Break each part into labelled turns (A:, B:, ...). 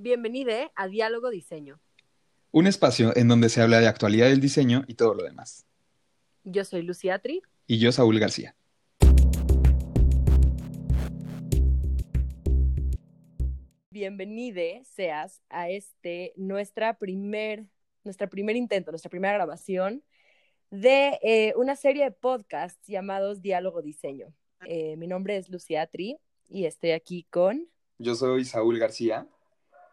A: Bienvenido a Diálogo Diseño.
B: Un espacio en donde se habla de actualidad del diseño y todo lo demás.
A: Yo soy Lucía Tri.
B: Y yo, Saúl García.
A: Bienvenido seas a este, nuestra primer, nuestra primer intento, nuestra primera grabación de eh, una serie de podcasts llamados Diálogo Diseño. Eh, mi nombre es Lucía Tri y estoy aquí con...
B: Yo soy Saúl García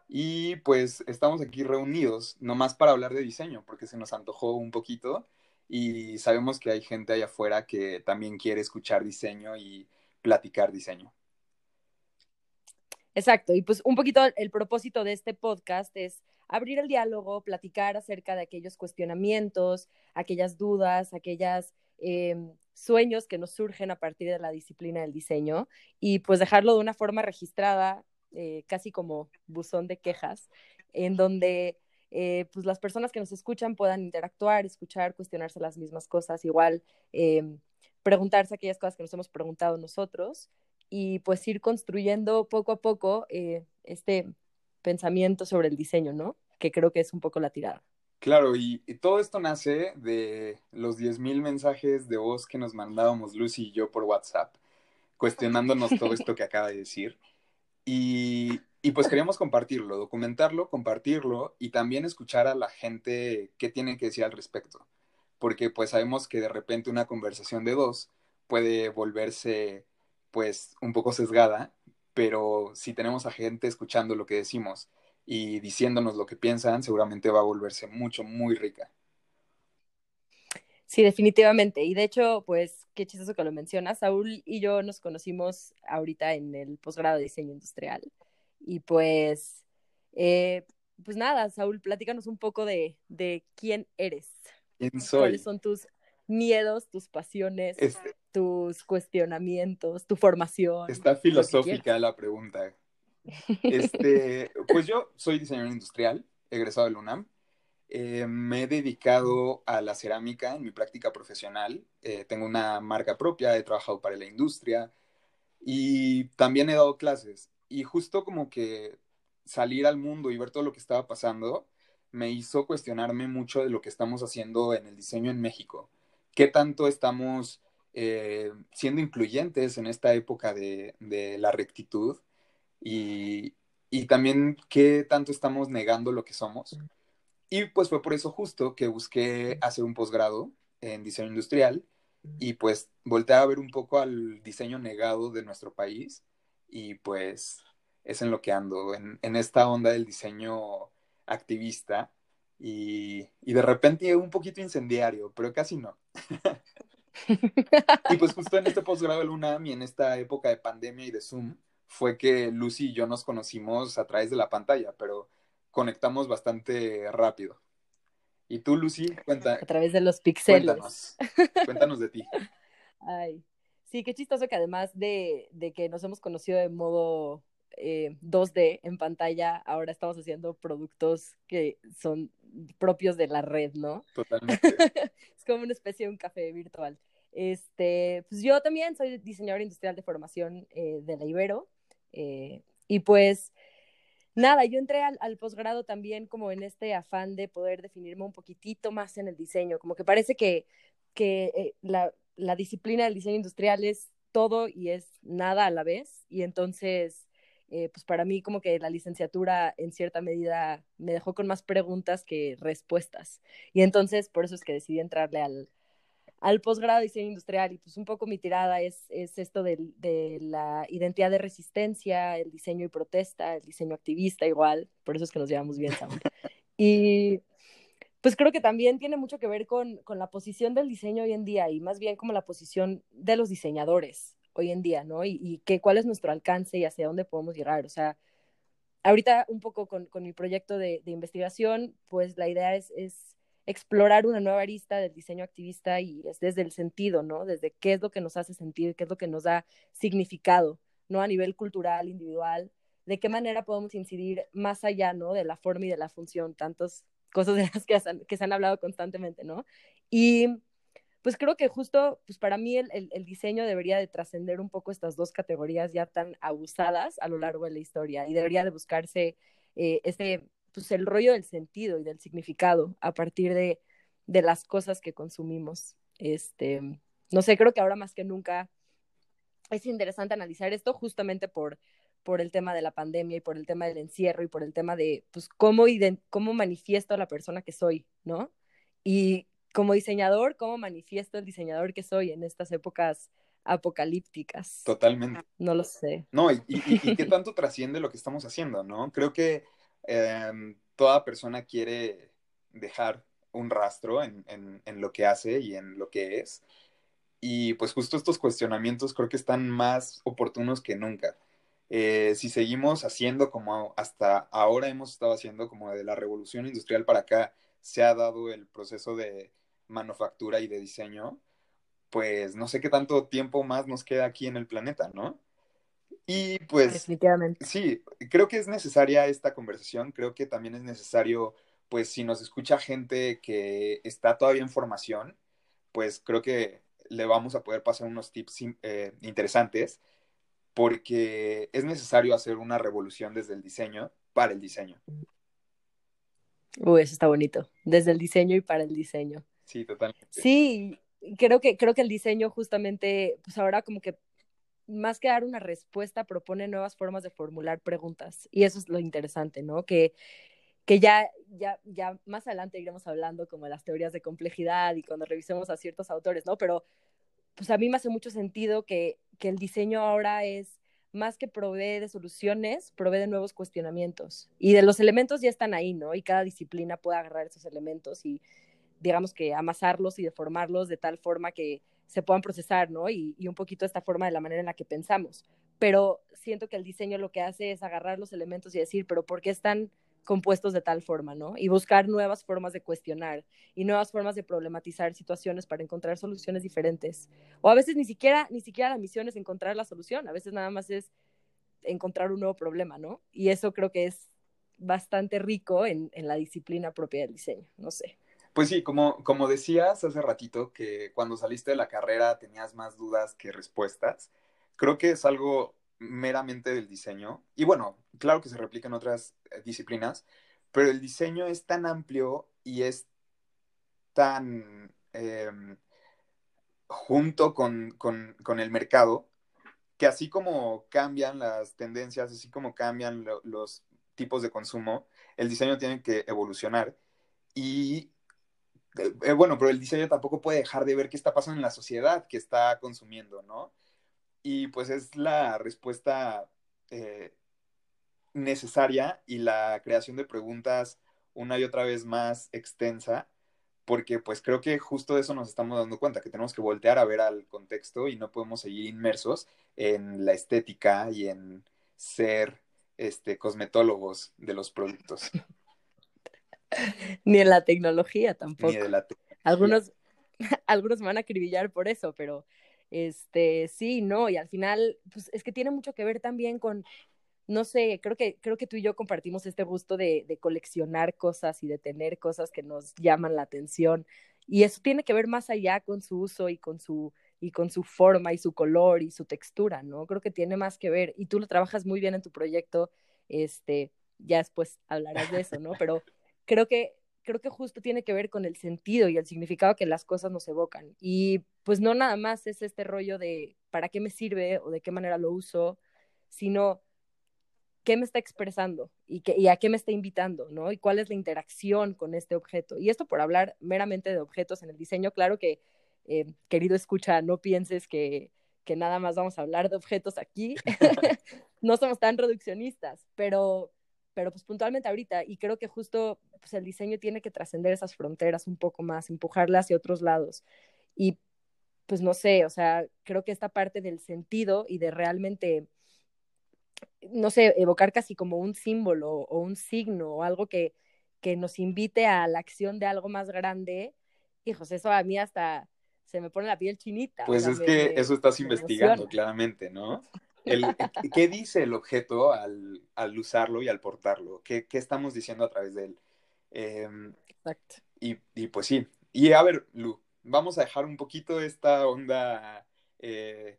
B: y pues estamos aquí reunidos nomás para hablar de diseño porque se nos antojó un poquito y sabemos que hay gente allá afuera que también quiere escuchar diseño y platicar diseño.
A: Exacto, y pues un poquito el propósito de este podcast es abrir el diálogo, platicar acerca de aquellos cuestionamientos, aquellas dudas, aquellas em, sueños que nos surgen a partir de la disciplina del diseño y pues dejarlo de una forma registrada, eh, casi como buzón de quejas, en donde eh, pues las personas que nos escuchan puedan interactuar, escuchar, cuestionarse las mismas cosas, igual em, preguntarse aquellas cosas que nos hemos preguntado nosotros y pues ir construyendo poco a poco eh, este pensamiento sobre el diseño, ¿no? Que creo que es un poco la tirada.
B: Claro, y, todo esto nace de los 10.000 mensajes de voz que nos mandábamos Lucy y yo por WhatsApp, cuestionándonos todo esto que acaba de decir. Y, pues queríamos compartirlo, documentarlo, compartirlo y también escuchar a la gente qué tiene que decir al respecto. Porque pues sabemos que de repente una conversación de dos puede volverse pues un poco sesgada, pero si tenemos a gente escuchando lo que decimos y diciéndonos lo que piensan, seguramente va a volverse mucho, muy rica.
A: Sí, definitivamente. Y de hecho, pues, qué chistoso que lo mencionas. Saúl y yo nos conocimos ahorita en el posgrado de diseño industrial. Y pues, eh, pues nada, Saúl, platícanos un poco de, de quién eres.
B: ¿Quién soy?
A: ¿Cuáles son tus miedos, tus pasiones, este tus cuestionamientos, tu formación?
B: Está filosófica la pregunta. Este, pues yo soy diseñador industrial, egresado del UNAM. Eh, me he dedicado a la cerámica en mi práctica profesional. Eh, tengo una marca propia, he trabajado para la industria y también he dado clases. Y justo como que salir al mundo y ver todo lo que estaba pasando me hizo cuestionarme mucho de lo que estamos haciendo en el diseño en México. ¿Qué tanto estamos eh, siendo incluyentes en esta época de, la rectitud? y también qué tanto estamos negando lo que somos. Y pues fue por eso justo que busqué hacer un posgrado en diseño industrial y pues volteé a ver un poco al diseño negado de nuestro país y pues es en lo que ando, en, en esta onda del diseño activista y, y, de repente un poquito incendiario, pero casi no. y pues justo en este posgrado de UNAM y en esta época de pandemia y de Zoom, fue que Lucy y yo nos conocimos a través de la pantalla, pero conectamos bastante rápido. ¿Y tú, Lucy? Cuenta.
A: A través de los pixeles.
B: Cuéntanos, cuéntanos de ti.
A: Ay, sí, qué chistoso que además de, de que nos hemos conocido de modo eh, 2D en pantalla, ahora estamos haciendo productos que son propios de la red, ¿no?
B: Totalmente.
A: es como una especie de un café virtual. Este, pues yo también soy diseñador industrial de formación eh, de la Ibero. Eh, y pues nada, yo entré al, posgrado también como en este afán de poder definirme un poquitito más en el diseño, como que parece que, que eh, la, la, disciplina del diseño industrial es todo y es nada a la vez, y entonces, eh, pues para mí como que la licenciatura en cierta medida me dejó con más preguntas que respuestas, y entonces por eso es que decidí entrarle al, al posgrado de diseño industrial y pues un poco mi tirada es, es esto de, de, la identidad de resistencia, el diseño y protesta, el diseño activista igual, por eso es que nos llevamos bien, Samuel. Y pues creo que también tiene mucho que ver con, con la posición del diseño hoy en día y más bien como la posición de los diseñadores hoy en día, ¿no? Y, y que, cuál es nuestro alcance y hacia dónde podemos llegar. O sea, ahorita un poco con, con mi proyecto de, de, investigación, pues la idea es, es explorar una nueva arista del diseño activista y es desde el sentido, ¿no? Desde qué es lo que nos hace sentir, qué es lo que nos da significado, ¿no? A nivel cultural, individual, de qué manera podemos incidir más allá, ¿no? De la forma y de la función, tantas cosas de las que, se han hablado constantemente, ¿no? Y pues creo que justo, pues para mí el, el, diseño debería de trascender un poco estas dos categorías ya tan abusadas a lo largo de la historia y debería de buscarse eh, este, pues el rollo del sentido y del significado a partir de, de las cosas que consumimos. Este, no sé, creo que ahora más que nunca es interesante analizar esto justamente por, por el tema de la pandemia y por el tema del encierro y por el tema de, pues, cómo, cómo manifiesto a la persona que soy, ¿no? Y como diseñador, cómo manifiesto el diseñador que soy en estas épocas apocalípticas.
B: Totalmente.
A: No lo sé.
B: No, y, qué tanto trasciende lo que estamos haciendo, ¿no? Creo que em, toda persona quiere dejar un rastro en, en, lo que hace y en lo que es. Y pues justo estos cuestionamientos creo que están más oportunos que nunca. Eh, si seguimos haciendo como hasta ahora hemos estado haciendo, como de la revolución industrial para acá, se ha dado el proceso de manufactura y de diseño, pues no sé qué tanto tiempo más nos queda aquí en el planeta, ¿no? Y pues...
A: Definitivamente.
B: Sí, creo que es necesaria esta conversación, creo que también es necesario, pues si nos escucha gente que está todavía en formación, pues creo que le vamos a poder pasar unos tips eh, interesantes porque es necesario hacer una revolución desde el diseño para el diseño.
A: Uy, eso está bonito. Desde el diseño y para el diseño.
B: Sí, totalmente.
A: Sí, creo que, creo que el diseño justamente, pues ahora como que más que dar una respuesta, propone nuevas formas de formular preguntas. Y eso es lo interesante, ¿no? Que, que ya, ya, ya más adelante iremos hablando como las teorías de complejidad y cuando revisemos a ciertos autores, ¿no? Pero pues a mí me hace mucho sentido que, que el diseño ahora es más que provee de soluciones, provee de nuevos cuestionamientos. Y de los elementos ya están ahí, ¿no? Y cada disciplina puede agarrar esos elementos y, digamos que, amasarlos y deformarlos de tal forma que se puedan procesar, ¿no? Y, un poquito esta forma de la manera en la que pensamos. Pero siento que el diseño lo que hace es agarrar los elementos y decir, pero ¿por qué están compuestos de tal forma, ¿no? Y buscar nuevas formas de cuestionar y nuevas formas de problematizar situaciones para encontrar soluciones diferentes. O a veces ni siquiera, ni siquiera la misión es encontrar la solución, a veces nada más es encontrar un nuevo problema, ¿no? Y eso creo que es bastante rico en la disciplina propia del diseño, no sé.
B: Pues sí, como, como decías hace ratito, que cuando saliste de la carrera tenías más dudas que respuestas, creo que es algo meramente del diseño. Y bueno, claro que se replica en otras eh, disciplinas, pero el diseño es tan amplio y es tan em, junto con, con, el mercado que así como cambian las tendencias, así como cambian los tipos de consumo, el diseño tiene que evolucionar. Y eh, bueno, pero el diseño tampoco puede dejar de ver qué está pasando en la sociedad que está consumiendo, ¿no? Y pues es la respuesta eh, necesaria y la creación de preguntas una y otra vez más extensa, porque pues creo que justo de eso nos estamos dando cuenta, que tenemos que voltear a ver al contexto y no podemos seguir inmersos en la estética y en ser este, cosmetólogos de los productos.
A: Ni en la tecnología tampoco. Ni de la tecnología. Algunos, algunos van a acribillar por eso, pero este, sí, no, y al final, pues es que tiene mucho que ver también con, no sé, creo que, creo que tú y yo compartimos este gusto de, de coleccionar cosas y de tener cosas que nos llaman la atención. Y eso tiene que ver más allá con su uso y con su, y con su forma y su color y su textura, ¿no? Creo que tiene más que ver. Y tú lo trabajas muy bien en tu proyecto, este, ya después hablarás de eso, ¿no? Pero creo que creo que justo tiene que ver con el sentido y el significado que las cosas nos evocan. Y pues no nada más es este rollo de para qué me sirve o de qué manera lo uso, sino qué me está expresando y, qué, y a qué me está invitando, ¿no? Y cuál es la interacción con este objeto. Y esto por hablar meramente de objetos en el diseño, claro que, eh, querido escucha, no pienses que, que nada más vamos a hablar de objetos aquí. no somos tan reduccionistas, pero, pero pues puntualmente ahorita, y creo que justo pues el diseño tiene que trascender esas fronteras un poco más, empujarla hacia otros lados. Y pues no sé, o sea, creo que esta parte del sentido y de realmente, no sé, evocar casi como un símbolo o un signo o algo que, que nos invite a la acción de algo más grande, hijos, eso a mí hasta se me pone la piel chinita.
B: Pues es que eso estás investigando claramente, ¿no? ¿Qué dice el objeto al, al, usarlo y al portarlo? ¿Qué, ¿Qué, estamos diciendo a través de él? Em,
A: Exacto.
B: Y, y, pues sí. Y a ver, Lu, vamos a dejar un poquito esta onda eh,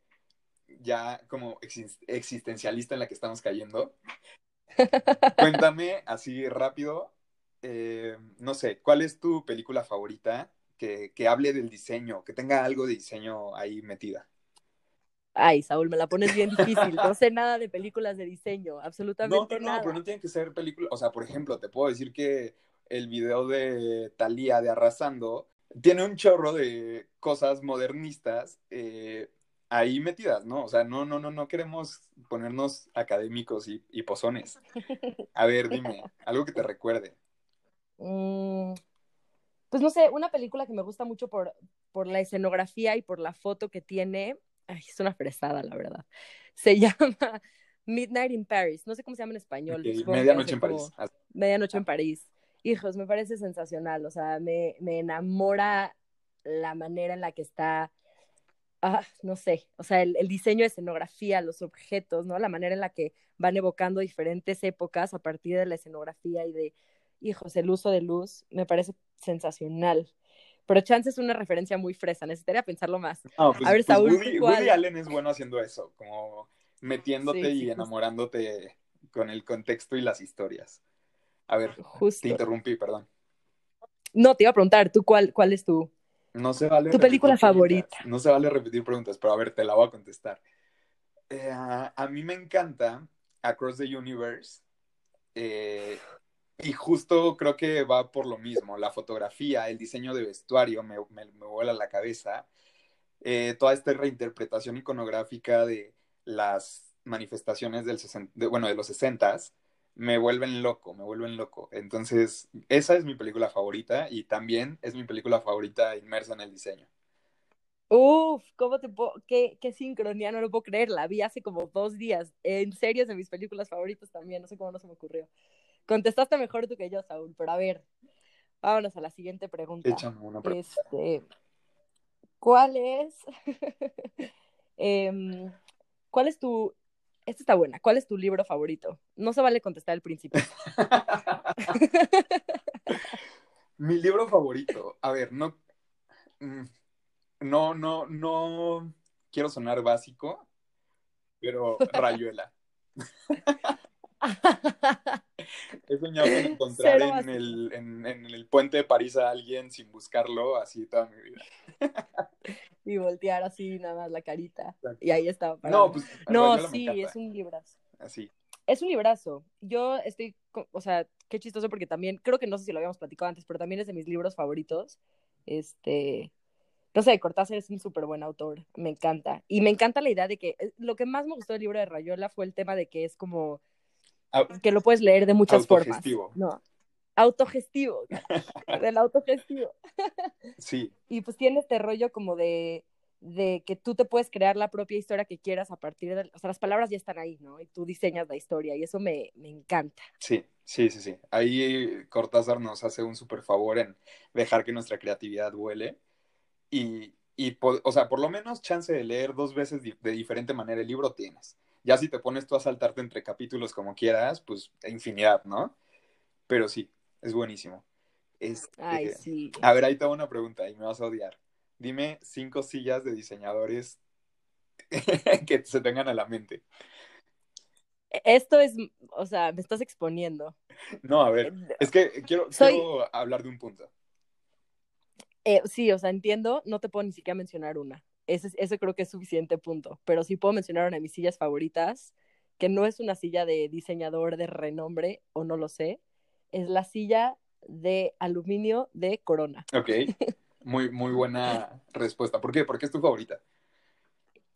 B: ya como existencialista en la que estamos cayendo. Cuéntame así rápido, eh, no sé, ¿cuál es tu película favorita que, que hable del diseño, que tenga algo de diseño ahí metida?
A: Ay, Saúl, me la pones bien difícil. No sé nada de películas de diseño, absolutamente
B: No, no, no,
A: nada.
B: pero no tienen que ser películas. O sea, por ejemplo, te puedo decir que el video de Thalía de Arrasando tiene un chorro de cosas modernistas eh, ahí metidas, ¿no? O sea, no, no, no, no queremos ponernos académicos y, y pozones. A ver, dime, algo que te recuerde.
A: Mm, pues no sé, una película que me gusta mucho por, por la escenografía y por la foto que tiene. Ay, es una fresada, la verdad. Se llama Midnight in Paris. No sé cómo se llama en español.
B: Medianoche en París. Ah,
A: Medianoche en París. Hijos, me parece sensacional. O sea, me, me enamora la manera en la que está ah, no sé, o sea, el, el, diseño de escenografía, los objetos, ¿no? La manera en la que van evocando diferentes épocas a partir de la escenografía y de, hijos, el uso de luz, me parece sensacional. Pero Chance es una referencia muy fresa, necesitaría pensarlo más.
B: No, pues,
A: a ver,
B: pues
A: Saúl,
B: Woody. Woody Allen es bueno haciendo eso, como metiéndote
A: Sí, sí,
B: y
A: justo.
B: enamorándote con el contexto y las historias. A ver, te
A: Justo.
B: interrumpí, perdón.
A: No, te iba a preguntar, ¿tú cuál, cuál es tu,
B: No se vale
A: tu
B: repetir
A: película
B: preguntas.
A: favorita?
B: No se vale repetir preguntas, pero a ver, te la voy a contestar. Eh, a, a mí me encanta Across the Universe. eh, y justo creo que va por lo mismo. La fotografía, el diseño de vestuario me, me, me vuela la cabeza. Eh, toda esta reinterpretación iconográfica de las manifestaciones del 60, de, bueno, de los 60 me vuelven loco, me vuelven loco. Entonces, esa es mi película favorita y también es mi película favorita inmersa en el diseño.
A: Uf, ¿cómo te puedo? Qué, qué sincronía, no lo puedo creer. La vi hace como dos días. En serio, es de mis películas favoritas también. No sé cómo no se me ocurrió. Contestaste mejor tú que yo, Saúl, pero a ver, vámonos a la siguiente pregunta.
B: Échame una pregunta.
A: Este, ¿cuál es? em, ¿Cuál es tu. Esta está buena. ¿Cuál es tu libro favorito? No se vale contestar el principio.
B: Mi libro favorito. A ver, no. mm, No, no, no quiero sonar básico, pero Rayuela. He soñado con encontrar en el, en, en el puente de París a alguien sin buscarlo así toda mi vida.
A: y voltear así nada más la carita.
B: Exacto.
A: Y ahí estaba. parado.
B: No, pues
A: No, sí, es un librazo.
B: Así.
A: Es un librazo. Yo estoy, o sea, qué chistoso porque también, creo que no sé si lo habíamos platicado antes, pero también es de mis libros favoritos. Este, no sé, Cortázar es un súper buen autor, me encanta. Y me encanta la idea de que, eh, lo que más me gustó del libro de Rayuela fue el tema de que es como, que lo puedes leer de muchas formas.
B: Autogestivo.
A: No, autogestivo, del autogestivo.
B: Sí,
A: Y pues tiene este rollo como de, de que tú te puedes crear la propia historia que quieras a partir de, o sea, las palabras ya están ahí, ¿no? Y tú diseñas la historia y eso me, me encanta.
B: sí, sí, sí, sí. Ahí Cortázar nos hace un súper favor en dejar que nuestra creatividad vuele. Y, y o sea, por lo menos chance de leer dos veces de diferente manera el libro tienes. Ya si te pones tú a saltarte entre capítulos como quieras, pues infinidad, ¿no? Pero sí, es buenísimo. Este,
A: Ay, sí.
B: A ver, ahí te hago una pregunta y me vas a odiar. Dime cinco sillas de diseñadores que se tengan a la mente.
A: Esto es, o sea, me estás exponiendo.
B: No, a ver, es que quiero,
A: Soy-
B: quiero hablar de un punto.
A: Eh, sí, o sea, entiendo, no te puedo ni siquiera mencionar una. Ese, ese creo que es suficiente punto. Pero sí puedo mencionar una de mis sillas favoritas, que no es una silla de diseñador de renombre, o no lo sé. Es la silla de aluminio de Corona.
B: Ok, muy, muy buena respuesta. ¿Por qué? ¿Por qué es tu favorita?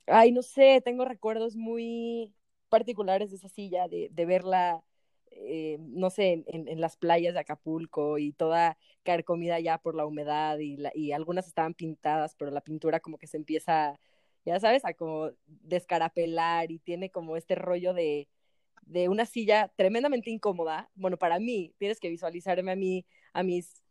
A: Ay, no sé, tengo recuerdos muy particulares de esa silla, de, de verla, eh, no sé, en, en- las playas de Acapulco y toda carcomida ya por la humedad y, la- y algunas estaban pintadas, pero la pintura como que se empieza, ya sabes, a como descarapelar y tiene como este rollo de, de una silla tremendamente incómoda. Bueno, para mí, tienes que visualizarme a mí, a mis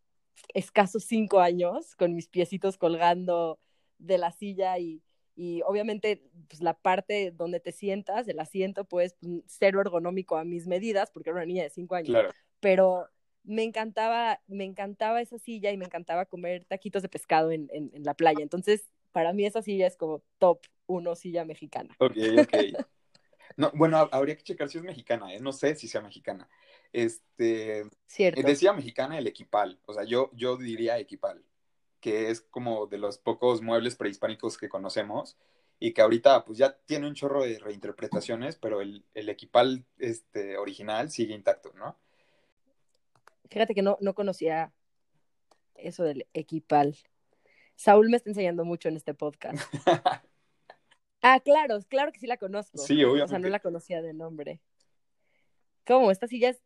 A: escasos cinco años, con mis piecitos colgando de la silla y, y obviamente pues, la parte donde te sientas, el asiento, pues cero ergonómico a mis medidas, porque era una niña de cinco años,
B: Claro.
A: pero me encantaba, me encantaba esa silla y me encantaba comer taquitos de pescado en, en, en la playa. Entonces, para mí esa silla es como top uno silla mexicana.
B: Ok, ok. No, bueno, habría que checar si es mexicana, ¿eh? No sé si sea mexicana. Este,
A: Cierto.
B: decía mexicana el equipal, o sea, yo, yo diría equipal, que es como de los pocos muebles prehispánicos que conocemos y que ahorita pues ya tiene un chorro de reinterpretaciones, pero el, el equipal este, original sigue intacto, ¿no?
A: Fíjate que no, no conocía eso del equipal. Saúl me está enseñando mucho en este podcast. ah, claro, claro que sí la conozco.
B: Sí, obviamente.
A: O sea, no la conocía de nombre. ¿Cómo? Esta silla es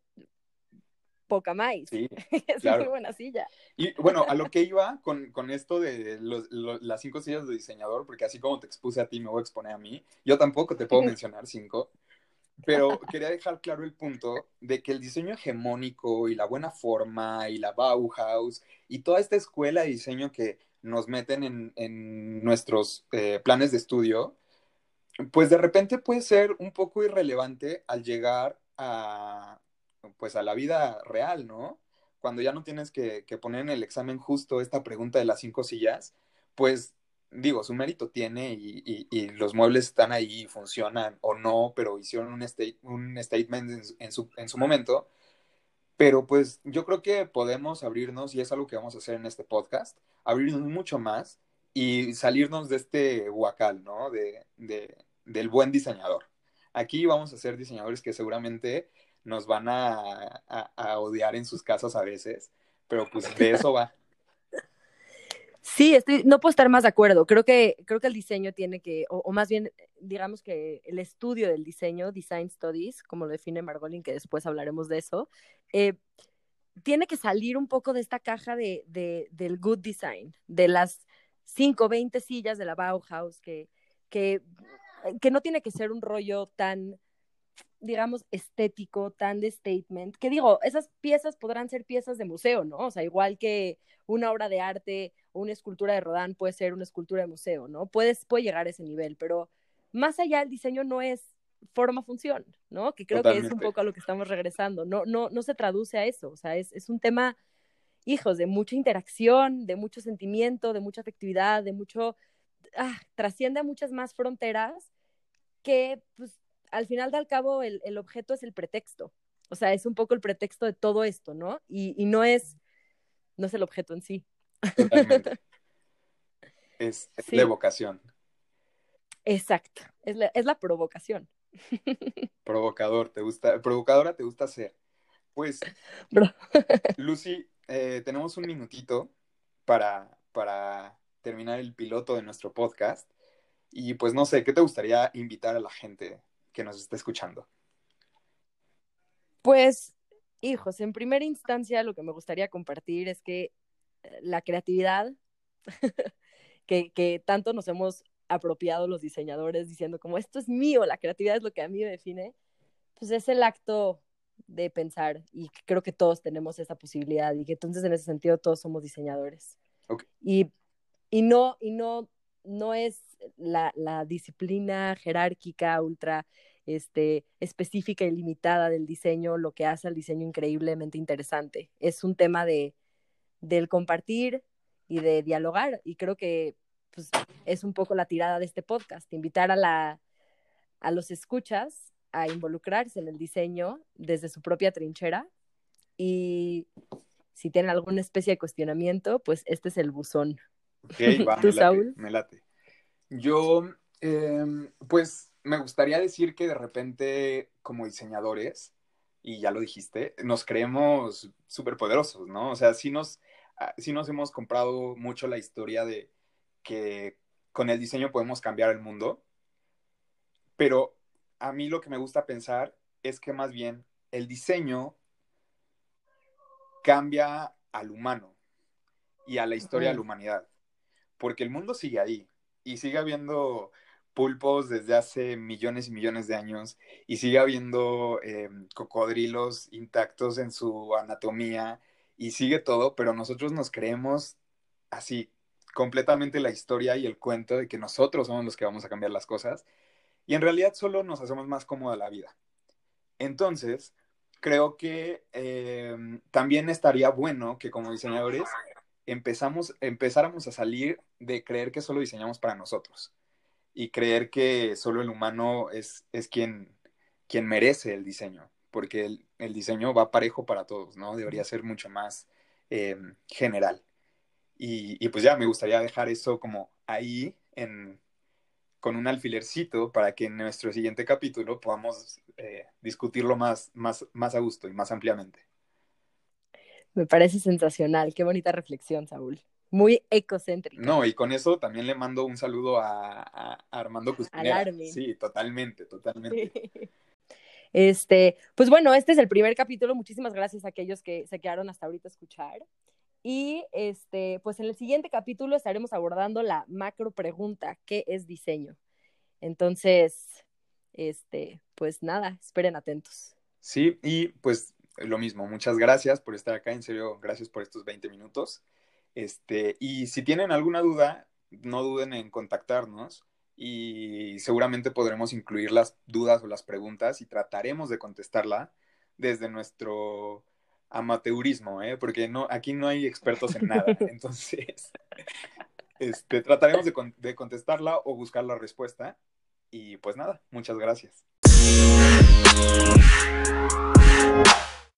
A: poca más.
B: Sí,
A: es
B: claro.
A: muy buena silla.
B: Y bueno, a lo que iba con, con esto de los- lo- las cinco sillas de diseñador, porque así como te expuse a ti, me voy a exponer a mí. Yo tampoco te puedo mencionar cinco, pero quería dejar claro el punto de que el diseño hegemónico y la buena forma y la Bauhaus y toda esta escuela de diseño que nos meten en, en nuestros eh, planes de estudio, pues de repente puede ser un poco irrelevante al llegar a, pues a la vida real, ¿no? Cuando ya no tienes que, poner en el examen justo esta pregunta de las cinco sillas, pues digo, su mérito tiene y, los muebles están ahí y funcionan o no, pero hicieron un, state- un statement en, su- en su, en su momento. Pero pues yo creo que podemos abrirnos, y es algo que vamos a hacer en este podcast, abrirnos mucho más y salirnos de este huacal, ¿no? De- del buen diseñador. Aquí vamos a ser diseñadores que seguramente nos van a, a- a odiar en sus casas a veces, pero pues de eso va.
A: Sí, estoy, no puedo estar más de acuerdo. Creo que, creo que el diseño tiene que, o, o más bien, digamos que el estudio del diseño, Design Studies, como lo define Margolin, que después hablaremos de eso, eh, tiene que salir un poco de esta caja de, de- del good design, de las 5, 20 sillas de la Bauhaus, que, que, que no tiene que ser un rollo tan, digamos, estético, tan de statement, que digo, esas piezas podrán ser piezas de museo, ¿no? O sea, igual que una obra de arte o una escultura de Rodin puede ser una escultura de museo, ¿no? Puedes, puede llegar a ese nivel, pero más allá el diseño no es forma-función, ¿no? Que creo que es un poco a lo que estamos regresando. No, no, no se traduce a eso, o sea, es, es un tema, hijos, de mucha interacción, de mucho sentimiento, de mucha afectividad, de mucho, ah, trasciende a muchas más fronteras que, pues, al final del cabo, el, el objeto es el pretexto. O sea, es un poco el pretexto de todo esto, ¿no? Y, y no es, no es el objeto en sí.
B: Totalmente. Es, es
A: Sí.
B: de vocación.
A: Exacto, es la, es la provocación.
B: Provocador, te gusta, provocadora te gusta ser. Pues,
A: Bro.
B: Lucy, eh, tenemos un minutito para, para terminar el piloto de nuestro podcast. Y pues no sé, ¿qué te gustaría invitar a la gente que nos está escuchando?
A: Pues, hijos, en primera instancia lo que me gustaría compartir es que eh, la creatividad que, que tanto nos hemos apropiado los diseñadores diciendo como esto es mío, la creatividad es lo que a mí me define, pues es el acto de pensar y creo que todos tenemos esa posibilidad y que entonces en ese sentido todos somos diseñadores. Y, y no, y no, no es la, disciplina jerárquica, ultra este, específica y limitada del diseño lo que hace al diseño increíblemente interesante. Es un tema de, del compartir y de dialogar y creo que pues, es un poco la tirada de este podcast, invitar a, la, a los escuchas a involucrarse en el diseño desde su propia trinchera y si tienen alguna especie de cuestionamiento, pues este es el buzón.
B: Ok, va,
A: ¿Tú,
B: me late,
A: Saúl?
B: me late. Yo, em, pues, me gustaría decir que de repente, como diseñadores, y ya lo dijiste, nos creemos súper poderosos, ¿no? O sea, sí nos, ah, sí nos hemos comprado mucho la historia de que con el diseño podemos cambiar el mundo, pero a mí lo que me gusta pensar es que más bien el diseño cambia al humano y a la historia de la humanidad, porque el mundo sigue ahí y sigue habiendo pulpos desde hace millones y millones de años y sigue habiendo eh, cocodrilos intactos en su anatomía y sigue todo, pero nosotros nos creemos así completamente la historia y el cuento de que nosotros somos los que vamos a cambiar las cosas y en realidad solo nos hacemos más cómoda la vida. Entonces, creo que eh, también estaría bueno que como diseñadores empezamos, empezáramos a salir de creer que solo diseñamos para nosotros y creer que solo el humano es, es quien, quien merece el diseño, porque el, diseño va parejo para todos, ¿no? Debería ser mucho más eh, general. Y, pues ya me gustaría dejar eso como ahí en, con un alfilercito para que en nuestro siguiente capítulo podamos eh, discutirlo más, más, más a gusto y más ampliamente.
A: Me parece sensacional, qué bonita reflexión, Saúl. Muy ecocéntrica.
B: No, y con eso también le mando un saludo a, Armando Custinera. Sí, totalmente, totalmente.
A: Este, pues bueno, este es el primer capítulo. Muchísimas gracias a aquellos que se quedaron hasta ahorita a escuchar. Y este, pues en el siguiente capítulo estaremos abordando la macro pregunta, ¿qué es diseño? Entonces, este, pues nada, esperen atentos.
B: Sí, y pues lo mismo, muchas gracias por estar acá, en serio, gracias por estos 20 minutos. Este, y si tienen alguna duda, no duden en contactarnos y seguramente podremos incluir las dudas o las preguntas y trataremos de contestarla desde nuestro amateurismo, ¿eh? porque no, aquí no hay expertos en nada. Entonces, este, trataremos de, de contestarla o buscar la respuesta. Y pues nada, muchas gracias.